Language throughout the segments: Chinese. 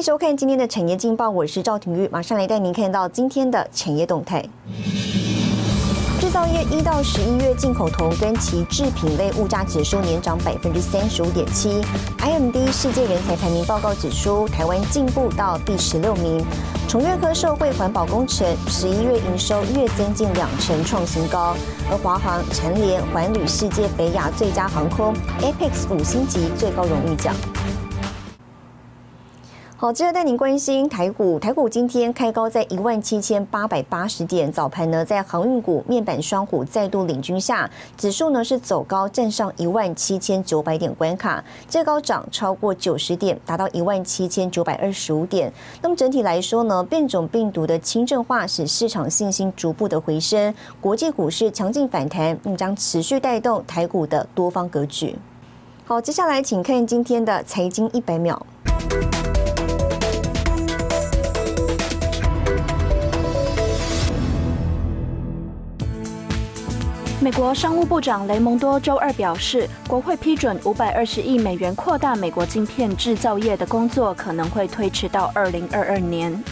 迎收看今天的产业劲报，我是赵廷玉，马上来带您看到今天的产业动态。制造业一到十一月进口铜跟其制品类物价指数年涨百分之三十五点七。IMD 世界人才排名报告指出，台湾进步到第十六名。重越科社会环保工程十一月营收月增近两成，创新高。而华航蝉联环旅世界北亚最佳航空，Apex 五星级最高荣誉奖。好，接着带您关心台股。台股今天开高在一万七千八百八十点，早盘呢在航运股、面板双虎再度领军下，指数呢是走高，站上一万七千九百点关卡，最高涨超过九十点，达到一万七千九百二十五点。那么整体来说呢，变种病毒的轻症化使市场信心逐步的回升，国际股市强劲反弹，那么将持续带动台股的多方格局。好，接下来请看今天的财经一百秒。美国商务部长雷蒙多周二表示，国会批准五百二十亿美元扩大美国晶片制造业的工作可能会推迟到二零二二年。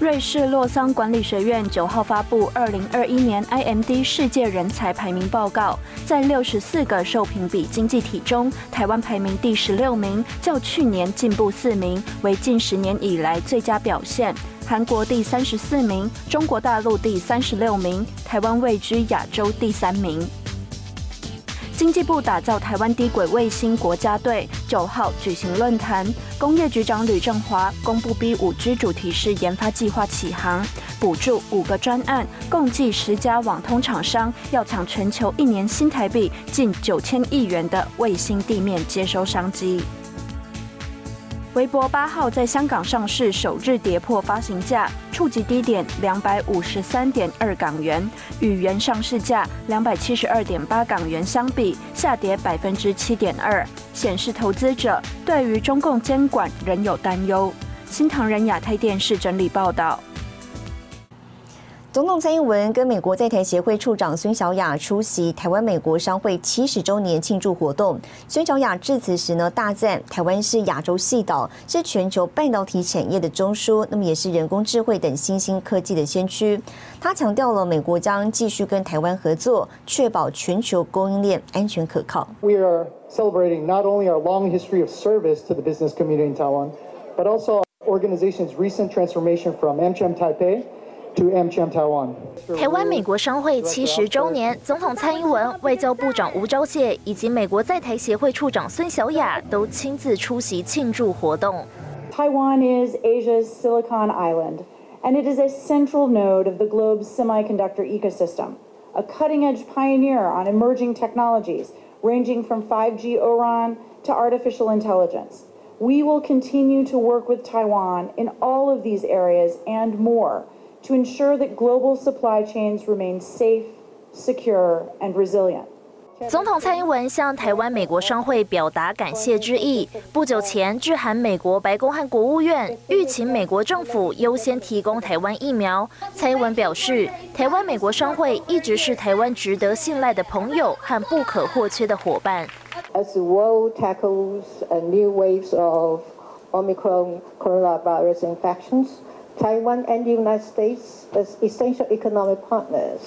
瑞士洛桑管理学院九号发布二零二一年 IMD 世界人才排名报告，在六十四个受评比经济体中，台湾排名第十六名，较去年进步四名，为近十年以来最佳表现。韩国第三十四名，中国大陆第三十六名，台湾位居亚洲第三名。经济部打造台湾低轨卫星国家队，九号举行论坛，工业局长吕正华公布 B 五 G 主题式研发计划起航，补助五个专案，共计十家网通厂商要抢全球一年新台币近九千亿元的卫星地面接收商机。微博八号在香港上市首日跌破发行价，触及低点两百五十三点二港元，与原上市价两百七十二点八港元相比，下跌百分之七点二，显示投资者对于中共监管仍有担忧。新唐人亚太电视整理报道。总统蔡英文跟美国在台协会处长孙小雅出席台湾美国商会七十周年庆祝活动。孙小雅致辞时呢，大赞台湾是亚洲系岛，是全球半导体产业的中枢，那么也是人工智慧等新兴科技的先驱。他强调了美国将继续跟台湾合作，确保全球供应链安全可靠。We are celebrating not only our long history of service to the business community in Taiwan, but also organization's recent transformation from AmCham Taipei. 台湾美国商会七十周年，总统蔡英文、外交部长吴钊燮以及美国在台协会处长孙小雅都亲自出席庆祝活动。Taiwan is Asia's Silicon Island, and it is a central node of the globe's semiconductor ecosystem, a cutting-edge pioneer on emerging technologies ranging from 5G ORAN to artificial intelligence. We will continue to work with Taiwan in all of these areas and more to ensure that global supply chains remain safe, secure, and resilient. 总统蔡英文向台湾美国商会表达感谢之意。不久前，致函美国白宫和国务院，欲请美国政府优先提供台湾疫苗。蔡英文表示，台湾美国商会一直是台湾值得信赖的朋友和不可或缺的伙伴。As the world tackles new waves of Omicron coronavirus infections. Taiwan and the United States, as essential economic partners,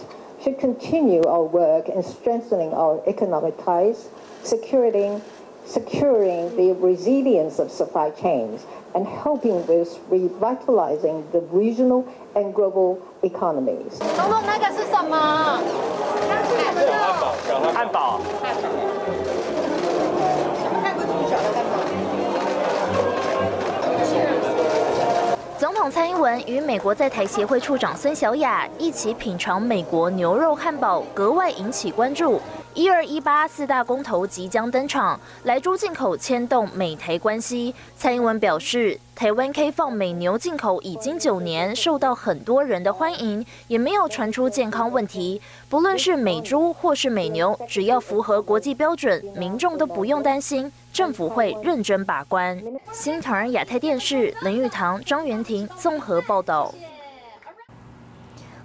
should continue our work in strengthening our economic ties, securing, securing the resilience of supply chains, and helping with revitalizing the regional and global economies. 总统，那个是什么？汉堡。汉堡。 总统蔡英文与美国在台协会处长孙小雅一起品尝美国牛肉汉堡，格外引起关注。一二一八四大公投即将登场，来猪进口牵动美台关系。蔡英文表示，台湾开放美牛进口已经九年，受到很多人的欢迎，也没有传出健康问题。不论是美猪或是美牛，只要符合国际标准，民众都不用担心，政府会认真把关。新唐人亚太电视林玉堂、张元婷综合报道。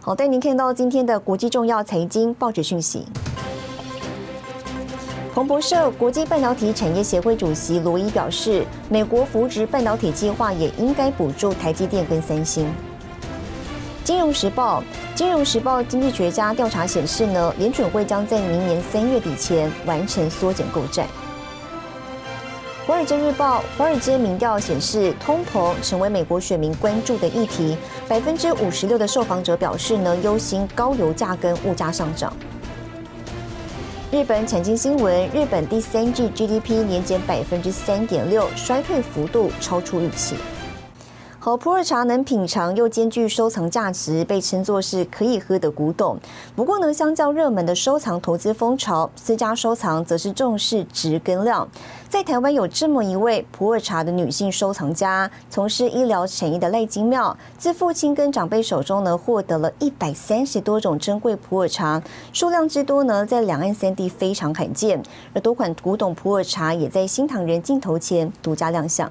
好，带您看到今天的国际重要财经报纸讯息。彭博社国际半导体产业协会主席罗伊表示，美国扶植半导体计划也应该补助台积电跟三星。金融时报，金融时报经济学家调查显示呢，联准会将在明年三月底前完成缩减购债。华尔街日报，华尔街民调显示，通膨成为美国选民关注的议题，百分之五十六的受访者表示呢，忧心高油价跟物价上涨。日本产经新闻，日本第三季 GDP 年减百分之三点六，衰退幅度超出预期。好，普洱茶能品尝又兼具收藏价值，被称作是可以喝的古董。不过呢，相较热门的收藏投资风潮，私家收藏则是重视值跟量。在台湾有这么一位普洱茶的女性收藏家，从事医疗产业的赖金妙，自父亲跟长辈手中呢，获得了一百三十多种珍贵普洱茶，数量之多呢，在两岸三地非常罕见。而多款古董普洱茶也在新唐人镜头前独家亮相。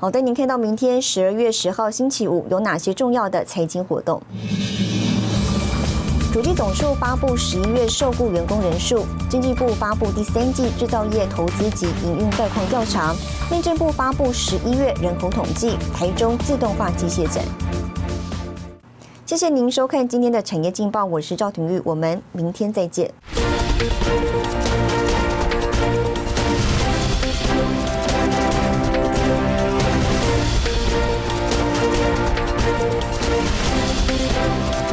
好的，您看到明天十二月十号星期五有哪些重要的财经活动？土地总数发布十一月受雇员工人数，经济部发布第三季制造业投资及营运概况调查，内政部发布十一月人口统计，台中自动化机械展。谢谢您收看今天的产业劲报，我是赵廷玉，我们明天再见。Música